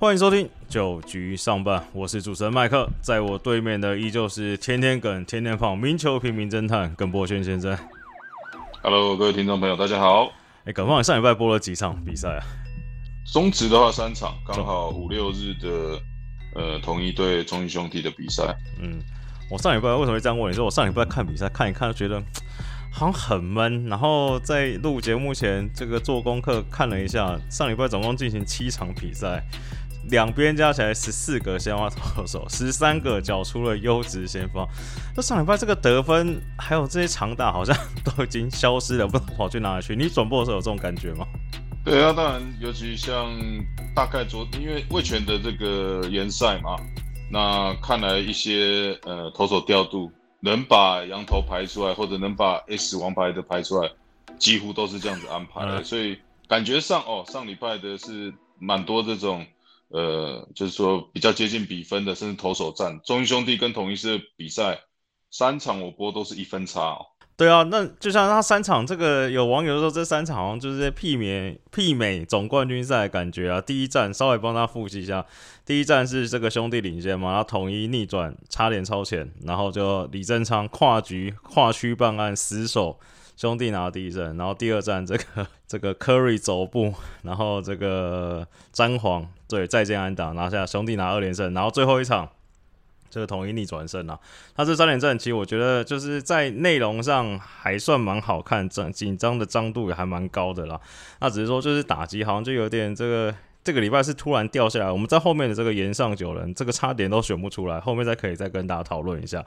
欢迎收听九局上半，我是主持人麦克，在我对面的依旧是天天梗、天天放、名球平民侦探耿博轩先生。Hello，各位听众朋友，大家好。哎，耿放，你上礼拜播了几场比赛啊？中职的话三场，刚好五六日的呃同一对中英兄弟的比赛。嗯，我上礼拜为什么会这样问你？说我上礼拜看比赛看一看，觉得 好像很闷。然后在录节目前，这个做功课看了一下，上礼拜总共进行七场比赛，两边加起来十四个先发投手，十三个缴出了优质先发。那上礼拜这个得分还有这些长打好像都已经消失了，不知道跑去哪里去。你转播的时候有这种感觉吗？对啊，当然，尤其像大概昨因为魏权的这个联赛嘛，那看来一些呃投手调度能把羊头排出来，或者能把 S 王牌的排出来，几乎都是这样子安排的，嗯所以感觉上哦，上礼拜的是蛮多这种呃，就是说比较接近比分的，甚至投手战，中英兄弟跟统一狮比赛三场我播都是一分差哦。对啊，那就像他三场，这个有网友说这三场好像就是在媲美媲美总冠军赛的感觉啊。第一站稍微帮他复习一下，第一站是这个兄弟领先嘛，然后统一逆转，差点超前，然后就李正昌跨局跨区办案死守，兄弟拿第一胜。然后第二战这个这个 Curry 走步，然后这个詹皇对再见安打拿下，兄弟拿二连胜。然后最后一场。这个统一逆转胜啊，他这三连战，其实我觉得就是在内容上还算蛮好看，整紧张的张度也还蛮高的啦。那只是说就是打击好像就有点这个这个礼拜是突然掉下来，我们在后面的这个岩上九人，这个差点都选不出来，后面再可以再跟大家讨论一下。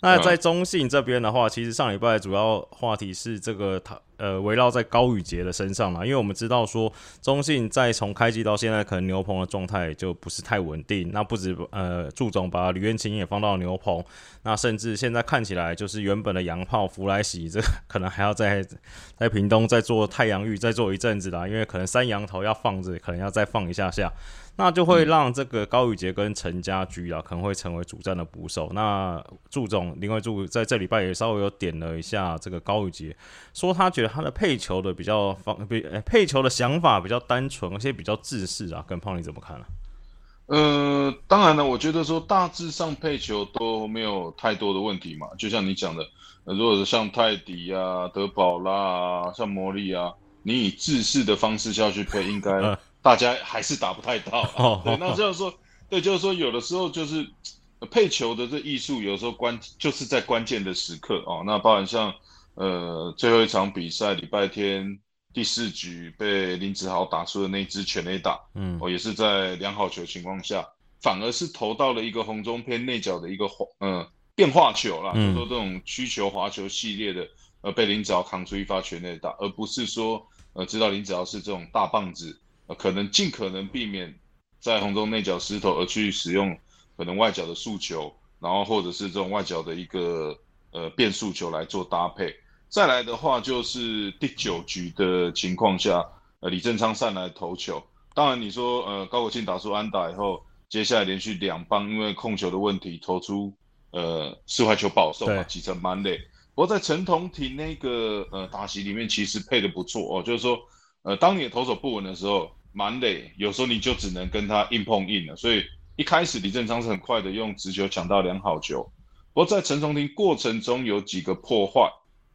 那在中信这边的话，其实上礼拜主要话题是这个他呃围绕在高宇杰的身上嘛，因为我们知道说中信在从开机到现在，可能牛棚的状态就不是太稳定。那不止呃祝总把吕彦青也放到牛棚，那甚至现在看起来就是原本的洋炮弗莱喜，这可能还要在在 屏东再做太阳浴再做一阵子啦，因为可能三羊头要放着，可能要再放一下下。那就会让这个高宇杰跟陈家驹啊，可能会成为主战的捕手。那祝总另外祝在这礼拜也稍微有点了一下这个高宇杰，说他觉得他的配球的比较方比、呃配球的想法比较单纯，而且比较自私啊。跟胖你怎么看呢、呃，当然了，我觉得说大致上配球都没有太多的问题嘛。就像你讲的，呃、如果是像泰迪啊、德保拉啊、像魔力啊，你以制式的方式下去配，应该嗯 大家还是打不太到、啊。哦对，那这样说，对，就是说，有的时候就是呃配球的这艺术，有时候关就是在关键的时刻哦。那包含像呃最后一场比赛，礼拜天第四局被林子豪打出的那支全垒打。嗯哦，也是在良好球情况下，反而是投到了一个红中偏内角的一个滑呃变化球啦，嗯就说这种曲球滑球系列的，呃被林子豪扛出一发全垒打，而不是说呃知道林子豪是这种大棒子，呃可能尽可能避免在红中内角失投，而去使用可能外角的速球，然后或者是这种外角的一个呃变速球来做搭配。再来的话就是第九局的情况下，呃李正昌上来投球。当然，你说呃高国庆打出安打以后，接下来连续两棒因为控球的问题投出呃四坏球保送嘛，对几成满垒。不过在陈同廷那个呃打席里面，其实配的不错哦，就是说呃当你的投手不稳的时候，满垒有时候你就只能跟他硬碰硬了。所以一开始李正昌是很快的用直球抢到良好球，不过在陈彤廷过程中有几个破坏。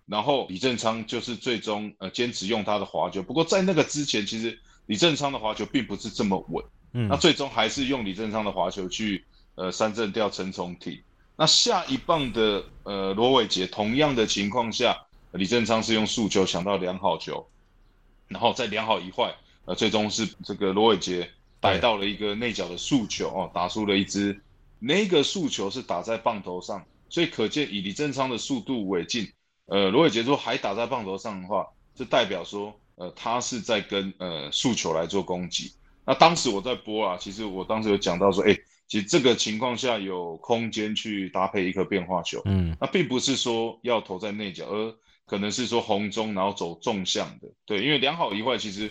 然后李正昌就是最终呃坚持用他的滑球，不过在那个之前，其实李正昌的滑球并不是这么稳，嗯那最终还是用李正昌的滑球去呃三振掉陈重廷。那下一棒的呃罗伟杰同样的情况下，李正昌是用速球抢到良好球，然后在良好一坏，呃最终是这个罗伟杰逮到了一个内角的速球哦，打出了一支那个速球是打在棒头上，所以可见以李正昌的速度为进。呃，罗伟杰说还打在棒头上的话，就代表说，呃，他是在跟呃速球来做攻击。那当时我在播啊，其实我当时有讲到说，哎，其实这个情况下有空间去搭配一颗变化球，嗯那并不是说要投在内角，而可能是说红中然后走纵向的，对，因为良好一坏，其实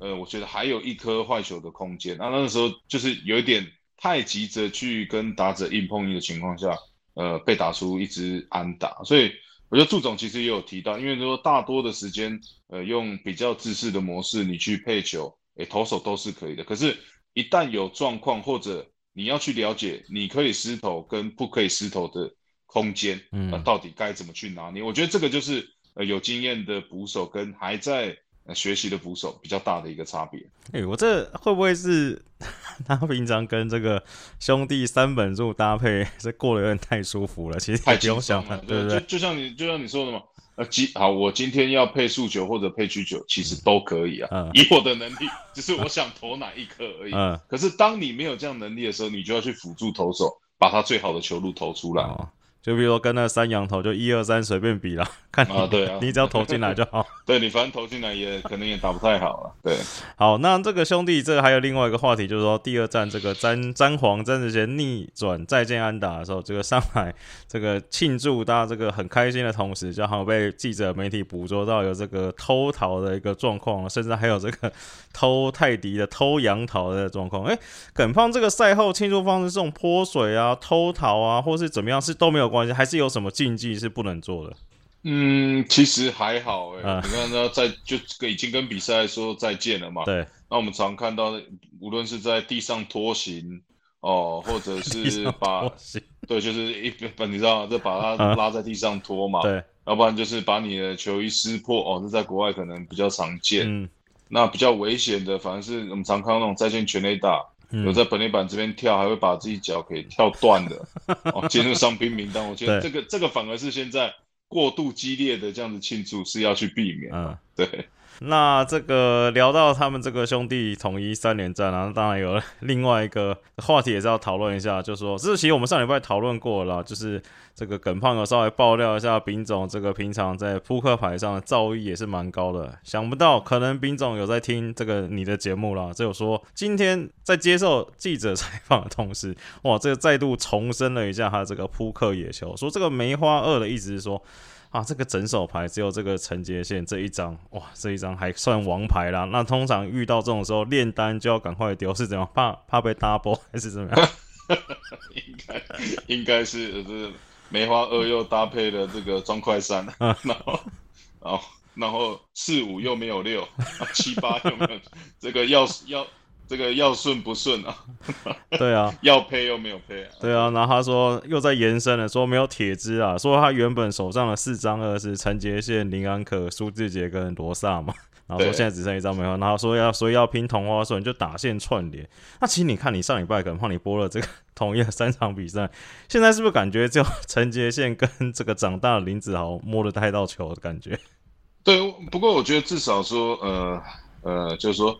呃，我觉得还有一颗坏球的空间。那那个时候就是有一点太急着去跟打者硬碰硬的情况下，呃，被打出一支安打，所以。我觉得祝总其实也有提到，因为说大多的时间，呃，用比较自式的模式，你去配球，诶，投手都是可以的。可是一旦有状况或者你要去了解你可以失投跟不可以失投的空间，嗯那到底该怎么去拿捏？我觉得这个就是呃有经验的捕手跟还在呃学习的捕手比较大的一个差别。哎、我这会不会是 他平常跟这个兄弟三本柱搭配，这过得有点太舒服了？其实太也不用轻松了，对不对？就就像你就像你说的嘛，呃，今好，我今天要配速球或者配曲球，其实都可以啊，嗯以我的能力，只是我想投哪一颗而已。嗯，可是当你没有这样能力的时候，你就要去辅助投手，把他最好的球路投出来。哦，就比如说跟那三羊头，就一二三随便比啦，看你、啊对啊 你只要投进来就好。对你反正投进来也可能也打不太好了。对，好，那这个兄弟，这个还有另外一个话题，就是说第二站这个詹詹皇詹子贤逆转再见安打的时候，这个上海这个庆祝，大家这个很开心的同时，就好像被记者媒体捕捉到有这个偷桃的一个状况，甚至还有这个偷泰迪的偷羊桃的状况。哎，耿胖这个赛后庆祝方式，这种泼水啊、偷桃啊，或是怎么样，是都没有关系，还是有什么禁忌是不能做的？嗯，其实还好哎、嗯。你看他在就已经跟比赛说再见了嘛。对，那我们常看到，无论是在地上拖行哦，或者是 把 对，就是一本你知道，就把它嗯。拉在地上拖嘛，对，要不然就是把你的球衣撕破哦，这在国外可能比较常见。嗯。那比较危险的，反而是我们常看到那种在线全垒打，有嗯，在本垒板这边跳，还会把自己脚给跳断的 哦，进入伤兵名单。我觉得这个这个反而是现在过度激烈的这样子庆祝是要去避免。嗯。对，那这个聊到他们这个兄弟统一三连战啊，当然有另外一个话题也是要讨论一下，就是说，这其实我们上礼拜讨论过了，就是这个耿胖有稍微爆料一下，丙总这个平常在扑克牌上的造诣也是蛮高的，想不到可能丙总有在听这个你的节目啦，只有说今天在接受记者采访的同时，哇，这个再度重申了一下他这个扑克野球，说这个梅花二的意思是说。啊，这个整手牌只有这个承接线这一张，哇，这一张还算王牌啦。那通常遇到这种时候，炼丹就要赶快丢，是怎样？怕怕被 double 还是怎么样？应该应该是呃这梅花二又搭配了这个砖块三，嗯 然后然后然后四五又没有六，啊 七八又没有，这个要要这个要顺不顺啊？对啊，要配又没有配啊？对啊。然后他说又在延伸了，说没有铁支啊，说他原本手上的四张二是陈杰宪、林安可、苏志杰跟罗萨嘛。然后说对现在只剩一张没有，然后说要所以要拼同花顺，就打线串联。那其实你看，你上礼拜可能帮你播了这个 同一的三场比赛，现在是不是感觉只有陈杰宪跟这个长大的林子豪摸得太到球的感觉？对，不过我觉得至少说，呃呃，就是说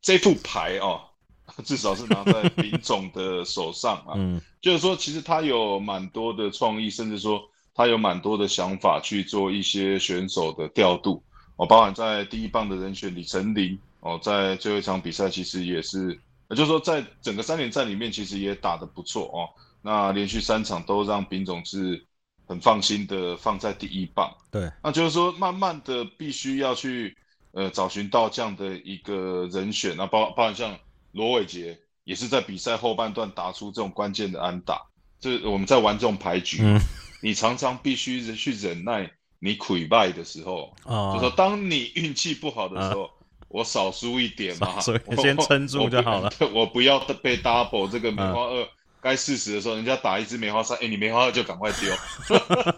这副牌哦，至少是拿在林总的手上啊。嗯。就是说，其实他有蛮多的创意，甚至说他有蛮多的想法去做一些选手的调度哦，包含在第一棒的人选李成林哦，在最后一场比赛其实也是，也就是说在整个三连战里面其实也打得不错哦，那连续三场都让丙总是很放心的放在第一棒，对，那就是说慢慢的必须要去呃找寻到这样的一个人选，那包包含像罗伟杰也是在比赛后半段打出这种关键的安打，这我们在玩这种牌局，嗯你常常必须去忍耐你溃败的时候，啊就说当你运气不好的时候，我少输一点嘛，所 以我先撑住就好了。我不 要被 double 这个梅嗯花二。该四十的时候，人家打一支梅花三，哎、你梅花二就赶快丢，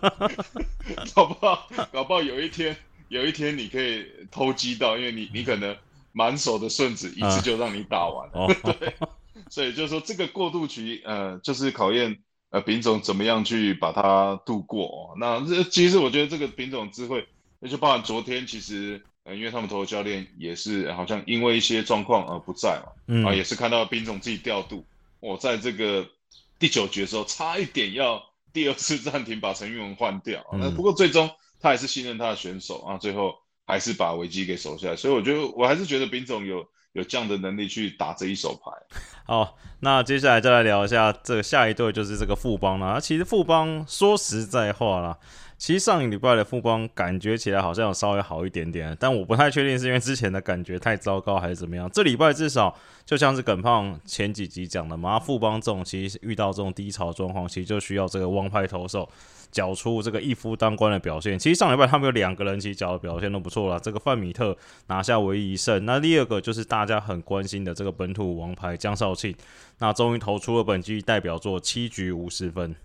搞不好搞不好有一天有一天你可以偷鸡到，因为你你可能满手的顺子一次就让你打完了，哦，所以就是说这个过渡期，呃，就是考验呃丙总怎么样去把它度过、哦。那这其实我觉得这个丙总智慧，那就包含昨天其实呃，因为他们投的教练也是好像因为一些状况而不在嘛，嗯。啊，也是看到丙总自己调度，我、在这个第九局的时候差一点要第二次暂停把陈玉文换掉，啊那、嗯不过最终他还是信任他的选手啊，最后还是把危机给守下，所以我觉得我还是觉得丙总有有这样的能力去打这一手牌。好，那接下来再来聊一下这个下一对，就是这个富邦了。其实富邦说实在话啦，其实上一礼拜的富邦感觉起来好像有稍微好一点点，但我不太确定是因为之前的感觉太糟糕还是怎么样。这礼拜至少就像是耿胖前几集讲的嘛，富邦这种其实遇到这种低潮状况，其实就需要这个王牌投手缴出这个一夫当关的表现。其实上礼拜他们有两个人其实缴的表现都不错了，这个范米特拿下唯一一胜。那第二个就是大家很关心的这个本土王牌江少庆，那终于投出了本季代表作七局五十分。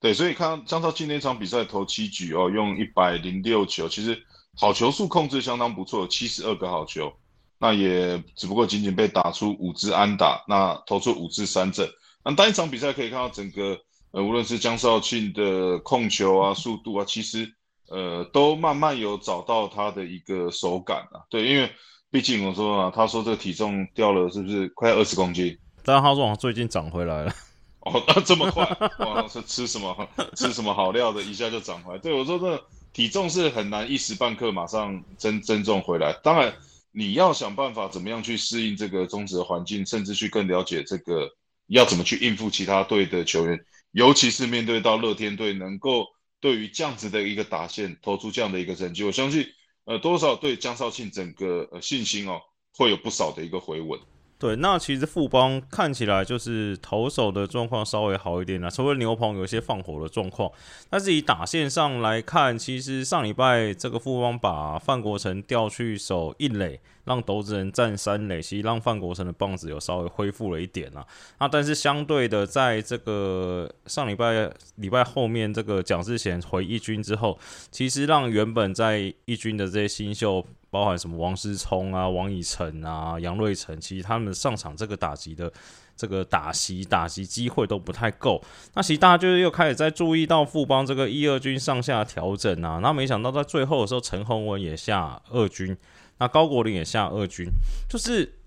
对，所以看江少庆那场比赛投七局哦，用一百零六球，其实好球数控制相当不错，七十二个好球，那也只不过仅仅被打出五支安打，那投出五支三振。那单一场比赛可以看到整个呃，无论是江少庆的控球啊、速度啊，其实呃都慢慢有找到他的一个手感啊。对，因为毕竟我说啊，他说这个体重掉了是不是快二十公斤？但他说最近长回来了。哦，那这么快哇！是吃什么吃什么好料的，一下就长回来。对我说，这体重是很难一时半刻马上增增重回来。当然，你要想办法怎么样去适应这个中职的环境，甚至去更了解这个要怎么去应付其他队的球员，尤其是面对到乐天队，能够对于这样子的一个打线投出这样的一个成绩，我相信呃多少对江少庆整个呃信心哦会有不少的一个回稳。对，那其实富邦看起来就是投手的状况稍微好一点了，除了牛棚有一些放火的状况，但是以打线上来看，其实上礼拜这个富邦把范国成调去守一垒，让斗子人占三垒，其实让范国成的棒子有稍微恢复了一点啊。那但是相对的，在这个上礼拜礼拜后面这个蒋志贤回一军之后，其实让原本在一军的这些新秀。包含什么王思聪啊、王以诚啊、杨瑞成，其实他们上场这个打击的这个打击打击机会都不太够。那其实大家就是又开始在注意到富邦这个一二军上下调整啊。那没想到在最后的时候，陈宏文也下二军，那高国林也下二军，就是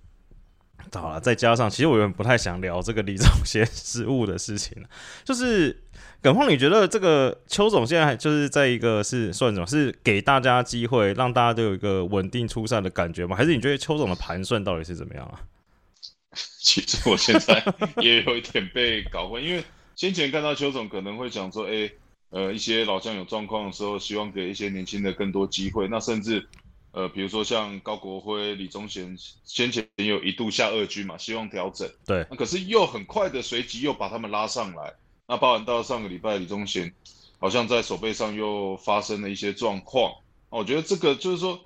好了。再加上，其实我有点不太想聊这个李宗贤失误的事情 就是。耿胖，你觉得这个邱总现在就是在一个是算什么？是给大家机会，让大家都有一个稳定出赛的感觉吗？还是你觉得邱总的盘算到底是怎么样啊？其实我现在也有一点被搞混，因为先前看到邱总可能会讲说，哎，呃，一些老将有状况的时候，希望给一些年轻的更多机会。那甚至呃，比如说像高国辉、李宗贤，先前有一度下二军嘛，希望调整。对，那可是又很快的随即又把他们拉上来。那包含到上个礼拜，李宗贤好像在手背上又发生了一些状况。我觉得这个就是说，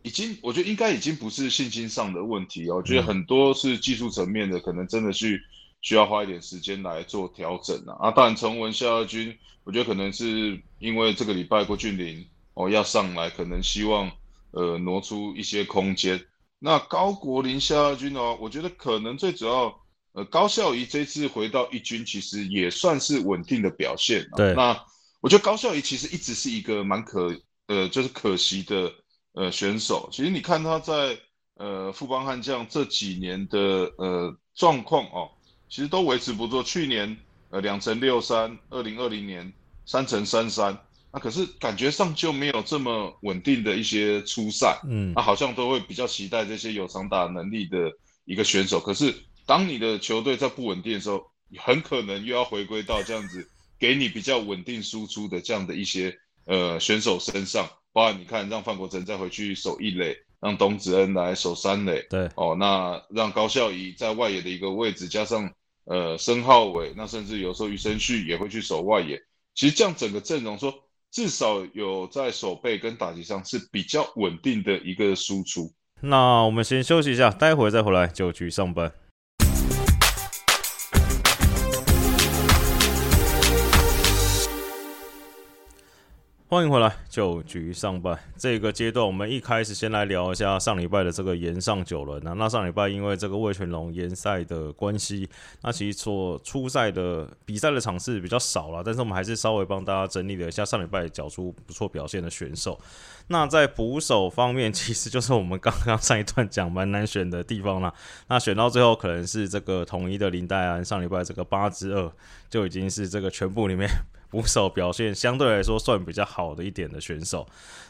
已经我觉得应该已经不是信心上的问题哦。我觉得很多是技术层面的，可能真的去需要花一点时间来做调整啊。啊，当然陈文下二军，我觉得可能是因为这个礼拜郭俊麟哦要上来，可能希望呃挪出一些空间。那高国林下二军呢，我觉得可能最主要。呃，高孝仪这次回到一军，其实也算是稳定的表现。对，那我觉得高孝仪其实一直是一个蛮可呃，就是可惜的呃选手。其实你看他在呃富邦悍将这几年的呃状况哦，其实都维持不错。去年呃两成六三，二零二零年三成三三，那可是感觉上就没有这么稳定的一些出赛。嗯，那好像都会比较期待这些有长打能力的一个选手，可是。当你的球队在不稳定的时候，很可能又要回归到这样子给你比较稳定输出的这样的一些呃选手身上。包括你看，让范国成再回去守一垒，让董子恩来守三垒，对，哦，那让高孝仪在外野的一个位置，加上呃申浩伟，那甚至有时候余生旭也会去守外野。其实这样整个阵容说，至少有在手背跟打击上是比较稳定的一个输出。那我们先休息一下，待会再回来就去上班。欢迎回来，九局上半这个阶段，我们一开始先来聊一下上礼拜的这个延上九轮啊。那上礼拜因为这个魏全龙延赛的关系，那其实所出赛的比赛的场次比较少了，但是我们还是稍微帮大家整理了一下上礼拜缴出不错表现的选手。那在捕手方面，其实就是我们刚刚上一段讲蛮难选的地方啦。那选到最后，可能是这个统一的林黛安，上礼拜这个八之二就已经是这个全部里面。捕手表现相对来说算比较好的一点的选手。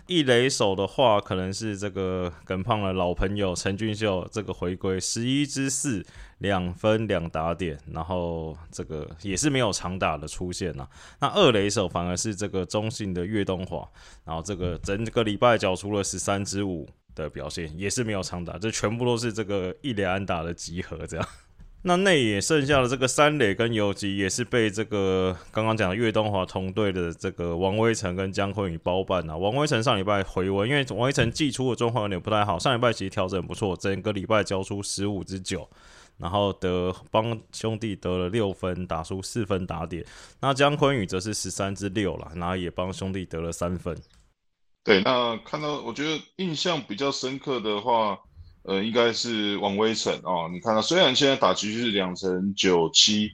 一垒手的话，可能是这个耿胖的老朋友陈俊秀，这个回归十一支四两分两打点，然后这个也是没有长打的出现呐。那二垒手反而是这个中信的岳东华，然后这个整个礼拜缴出了十三支五的表现，也是没有长打，这全部都是这个一垒安打的集合这样。那内野剩下的这个三垒跟游击也是被这个刚刚讲的岳东华同队的这个王威成跟姜坤宇包办啊。王威成上礼拜回温，因为王威成季初的状况有点不太好，上礼拜其实调整不错，整个礼拜交出十五支九，然后得帮兄弟得了六分，打出四分打点。那姜昆宇则是十三支六了，然后也帮兄弟得了三分。对，那看到我觉得印象比较深刻的话。呃，应该是王威成哦。你看到，虽然现在打局是两成九七，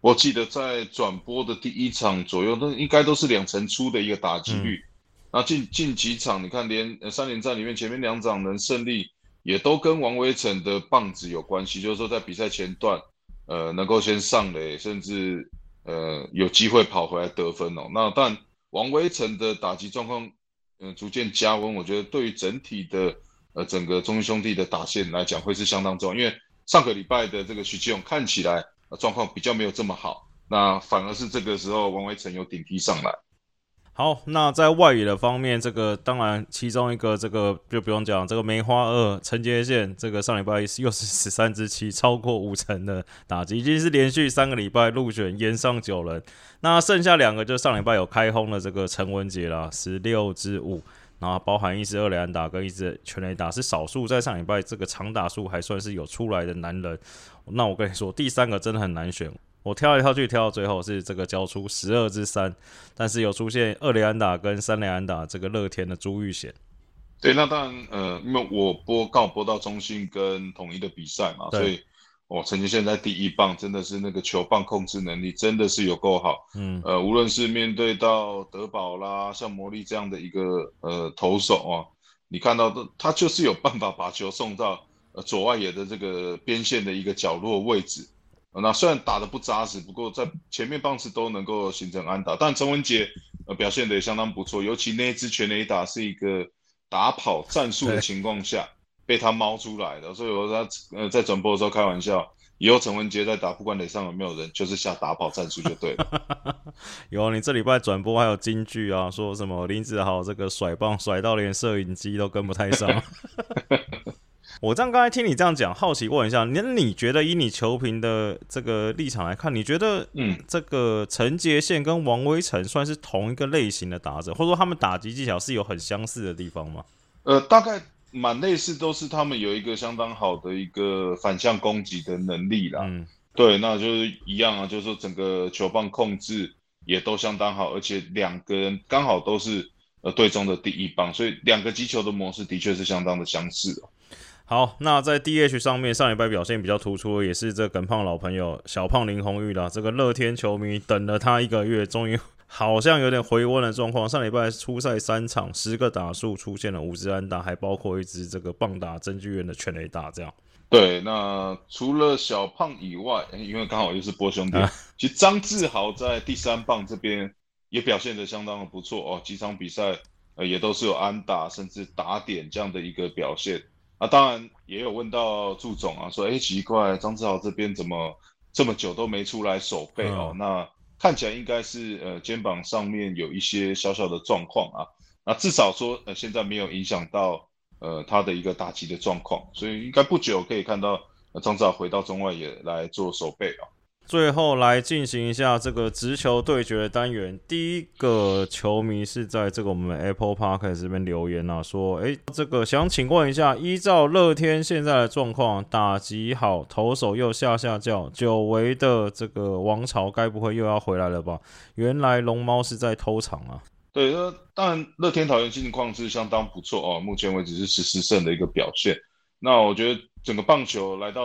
我记得在转播的第一场左右，那应该都是两成出的一个打击率。那近近几场，你看连三连战里面前面两场能胜利，也都跟王威成的棒子有关系。就是说，在比赛前段，呃，能够先上垒，甚至呃有机会跑回来得分哦。那但王威成的打击状况，嗯，逐渐加温，我觉得对于整体的。呃，整个中英兄弟的打线来讲，会是相当重要，因为上个礼拜的这个徐继勇看起来状况比较没有这么好，那反而是这个时候王维成有顶替上来。好，那在外野的方面，这个当然其中一个这个就不用讲，这个梅花二陈杰宪，这个上礼拜又是十三支七，超过五成的打击，已经是连续三个礼拜入选延上九人。那剩下两个就上礼拜有开轰的这个陈文杰啦，十六支五。然后包含一支二连打跟一支全垒打是少数，在上礼拜这个长打数还算是有出来的男人。那我跟你说，第三个真的很难选。我挑来挑去挑到最后是这个交出十二支三，但是有出现二连打跟三连打这个乐天的朱玉贤。对，那当然呃，因为我播告播到中信跟统一的比赛嘛，所以。哦，陈杰宪在第一棒真的是那个球棒控制能力真的是有够好，嗯，呃，无论是面对到德保啦，像魔力这样的一个呃投手啊，你看到的他就是有办法把球送到呃左外野的这个边线的一个角落位置，那虽然打的不扎实，不过在前面棒次都能够形成安打，但陈文杰呃表现的也相当不错，尤其那一支全垒打是一个打跑战术的情况下。被他猫出来的，所以我说他呃在转播的时候开玩笑，以后陈文杰在打，不管垒上有没有人，就是下打跑战术就对了。有你这礼拜转播还有金句啊，说什么林子豪这个甩棒甩到连摄影机都跟不太上。我这样刚才听你这样讲，好奇问一下，那你觉得以你球评的这个立场来看，你觉得嗯这个陈杰宪跟王威成算是同一个类型的打者，或者说他们打击技巧是有很相似的地方吗？呃，大概。蛮类似，都是他们有一个相当好的一个反向攻击的能力啦。嗯，对，那就是一样啊，就是说整个球棒控制也都相当好，而且两个人刚好都是呃队中的第一棒，所以两个击球的模式的确是相当的相似好，那在 DH 上面，上礼拜表现比较突出，也是这耿胖老朋友小胖林红玉啦。这个乐天球迷等了他一个月，终于。好像有点回温的状况。上礼拜初赛三场，十个打数出现了五支安打，还包括一支这个棒打真巨院的全垒打。这样。对，那除了小胖以外，因为刚好又是波兄弟，其实张志豪在第三棒这边也表现的相当的不错哦。几场比赛呃也都是有安打甚至打点这样的一个表现。那当然也有问到祝总啊，说哎奇怪，张志豪这边怎么这么久都没出来守备哦？那。看起来应该是呃肩膀上面有一些小小的状况啊，那至少说呃现在没有影响到呃他的一个打击的状况，所以应该不久可以看到张指导回到中外也来做守备啊。最后来进行一下这个直球对决的单元。第一个球迷是在这个我们 Apple Park 这边留言啊，说：“哎，这个想请问一下，依照乐天现在的状况，打击好，投手又下下叫，久违的这个王朝该不会又要回来了吧？原来龙猫是在偷场啊。”对，那当然，乐天桃园近况是相当不错哦，目前为止是十四胜的一个表现。那我觉得整个棒球来到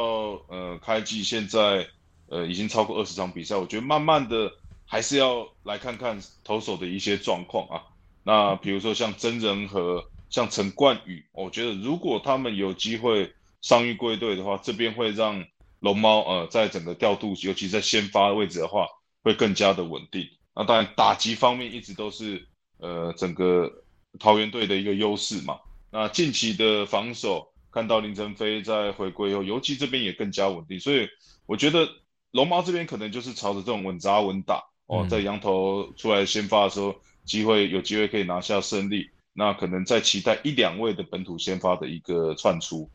呃开季现在。呃，已经超过二十场比赛，我觉得慢慢的还是要来看看投手的一些状况啊。那比如说像曾仁和、像陈冠宇，我觉得如果他们有机会伤愈归队的话，这边会让龙猫呃在整个调度，尤其在先发位置的话，会更加的稳定。那当然打击方面一直都是呃整个桃园队的一个优势嘛。那近期的防守，看到林晨飞在回归后，尤其这边也更加稳定，所以我觉得龙猫这边可能就是朝着这种稳扎稳打哦，在羊头出来先发的时候，机会有机会可以拿下胜利。那可能在期待一两位的本土先发的一个窜出。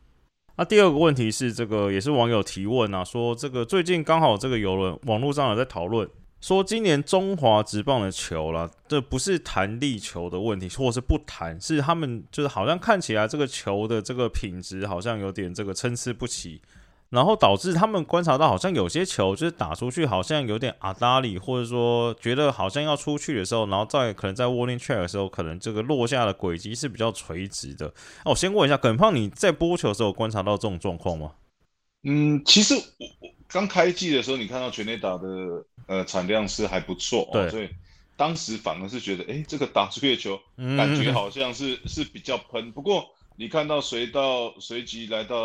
那第二个问题是，这个也是网友提问啊，说这个最近刚好这个有人网络上有在讨论。说今年中华职棒的球啦，这不是弹力球的问题，或是不弹，是他们就是好像看起来这个球的这个品质好像有点这个参差不齐，然后导致他们观察到好像有些球就是打出去好像有点阿达里，或者说觉得好像要出去的时候，然后在可能在 warning track 的时候，可能这个落下的轨迹是比较垂直的。那我先问一下，耿胖，你在播球的时候观察到这种状况吗？嗯，其实我我刚开季的时候，你看到全垒打的。呃，产量是还不错，对，所以当时反而是觉得，哎，这个打出去的球，感觉好像是是比较喷。不过你看到随到随即来到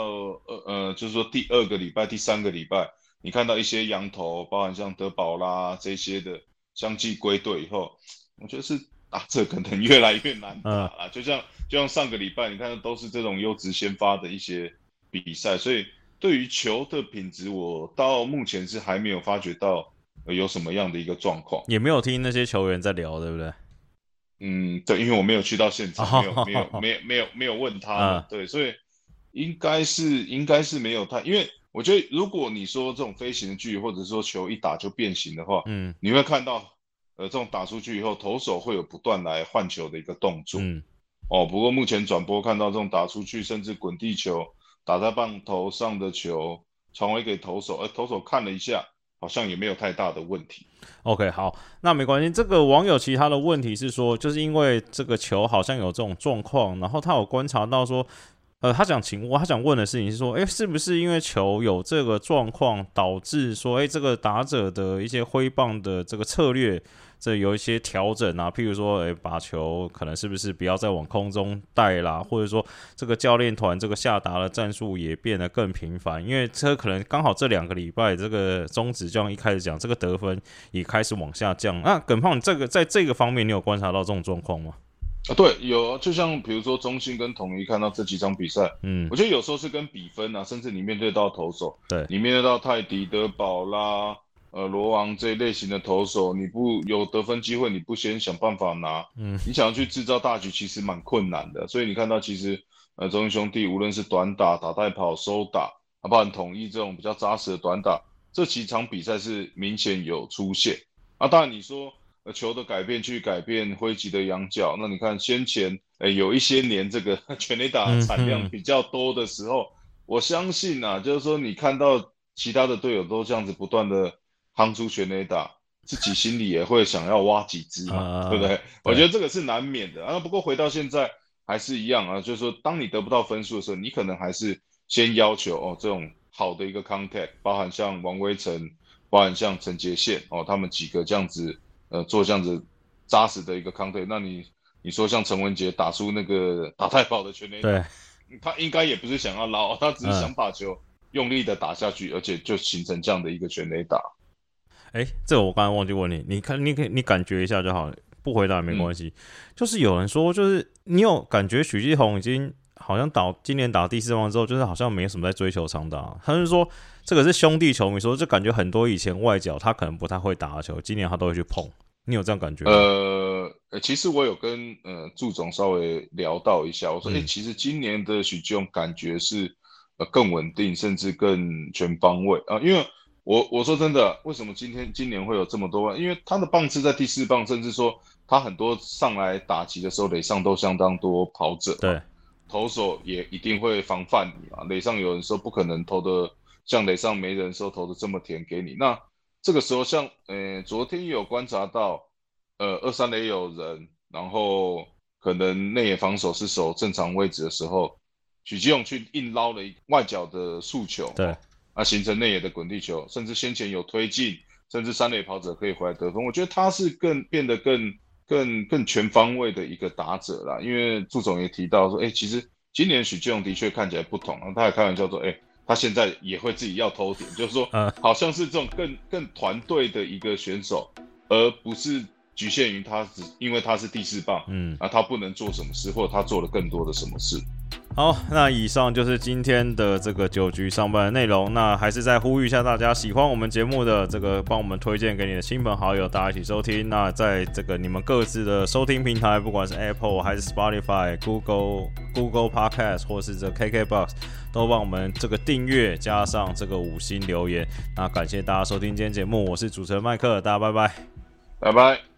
呃呃，就是说第二个礼拜、第三个礼拜，你看到一些羊头，包含像德保啦这些的相继归队以后，我觉得是打这可能越来越难打了。就像就像上个礼拜，你看都是这种优质先发的一些比赛，所以对于球的品质，我到目前是还没有发觉到。有什么样的一个状况？也没有听那些球员在聊，对不对？嗯，对，因为我没有去到现场，没有，没有，没有，没有，没有问他。对，所以应该是，应该是没有太，因为我觉得，如果你说这种飞行的距离，或者说球一打就变形的话，嗯，你会看到，呃，这种打出去以后，投手会有不断来换球的一个动作。嗯，哦，不过目前转播看到这种打出去，甚至滚地球打在棒头上的球传回给投手，而投手看了一下。好像也没有太大的问题。OK，好，那没关系。这个网友其他的问题是说，就是因为这个球好像有这种状况，然后他有观察到说，呃，他想请问，他想问的事情是说，诶，是不是因为球有这个状况，导致说，诶，这个打者的一些挥棒的这个策略？这有一些调整啊，譬如说，诶，把球可能是不是不要再往空中带啦，或者说这个教练团这个下达的战术也变得更频繁，因为这可能刚好这两个礼拜这个中指这样一开始讲，这个得分也开始往下降。那耿胖，这个在这个方面你有观察到这种状况吗？啊，对，有，就像比如说中信跟统一看到这几场比赛，嗯，我觉得有时候是跟比分啊，甚至你面对到投手，对，你面对到泰迪德保啦。呃，罗王这一类型的投手，你不有得分机会，你不先想办法拿，嗯，你想要去制造大局，其实蛮困难的。所以你看到，其实呃，中英兄弟无论是短打、打带跑、收打，哪怕统一这种比较扎实的短打，这几场比赛是明显有出现。啊，当然你说呃球的改变去改变挥击的仰角，那你看先前呃有一些年这个 全垒打产量比较多的时候，我相信啊，就是说你看到其他的队友都这样子不断的。夯出全垒打，自己心里也会想要挖几只嘛，对不对？我觉得这个是难免的啊。不过回到现在还是一样啊，就是说，当你得不到分数的时候，你可能还是先要求哦，这种好的一个 contact，包含像王威成，包含像陈杰宪哦，他们几个这样子，呃，做这样子扎实的一个 contact。那你你说像陈文杰打出那个打太保的全垒打，他应该也不是想要捞，他只是想把球用力的打下去，而且就形成这样的一个全垒打。哎，这个我刚才忘记问你，你看，你可以你感觉一下就好了，不回答也没关系。就是有人说，就是你有感觉许继红已经好像打今年打第四棒之后，就是好像没什么在追求长打。他是说这个是兄弟球迷说，就感觉很多以前外角他可能不太会打球，今年他都会去碰。你有这样感觉？呃，其实我有跟呃祝总稍微聊到一下，我说，哎，其实今年的许继红感觉是呃更稳定，甚至更全方位啊，因为。我我说真的，为什么今天今年会有这么多万？因为他的棒次在第四棒，甚至说他很多上来打击的时候，垒上都相当多跑者，对，投手也一定会防范你嘛。垒上有人说不可能投的像垒上没人时候投的这么甜给你。那这个时候像呃昨天有观察到，呃二三垒有人，然后可能内野防守是守正常位置的时候，许基勇去硬捞了一外角的速球，对。啊，形成内野的滚地球，甚至先前有推进，甚至三垒跑者可以回来得分。我觉得他是更变得更更更全方位的一个打者啦。因为祝总也提到说，哎，其实今年许继荣的确看起来不同。他也开玩笑说，哎，他现在也会自己要偷点，就是说，好像是这种更更团队的一个选手。而不是局限于他只因为他是第四棒，嗯，啊，他不能做什么事，或者他做了更多的什么事。好，那以上就是今天的这个酒局上班的内容。那还是再呼吁一下大家，喜欢我们节目的这个，帮我们推荐给你的亲朋好友，大家一起收听。那在这个你们各自的收听平台，不管是 Apple 还是 Spotify、Google、Google Podcast 或是这 KKBox，都帮我们这个订阅加上这个五星留言。那感谢大家收听今天节目，我是主持人麦克，大家拜拜，拜拜。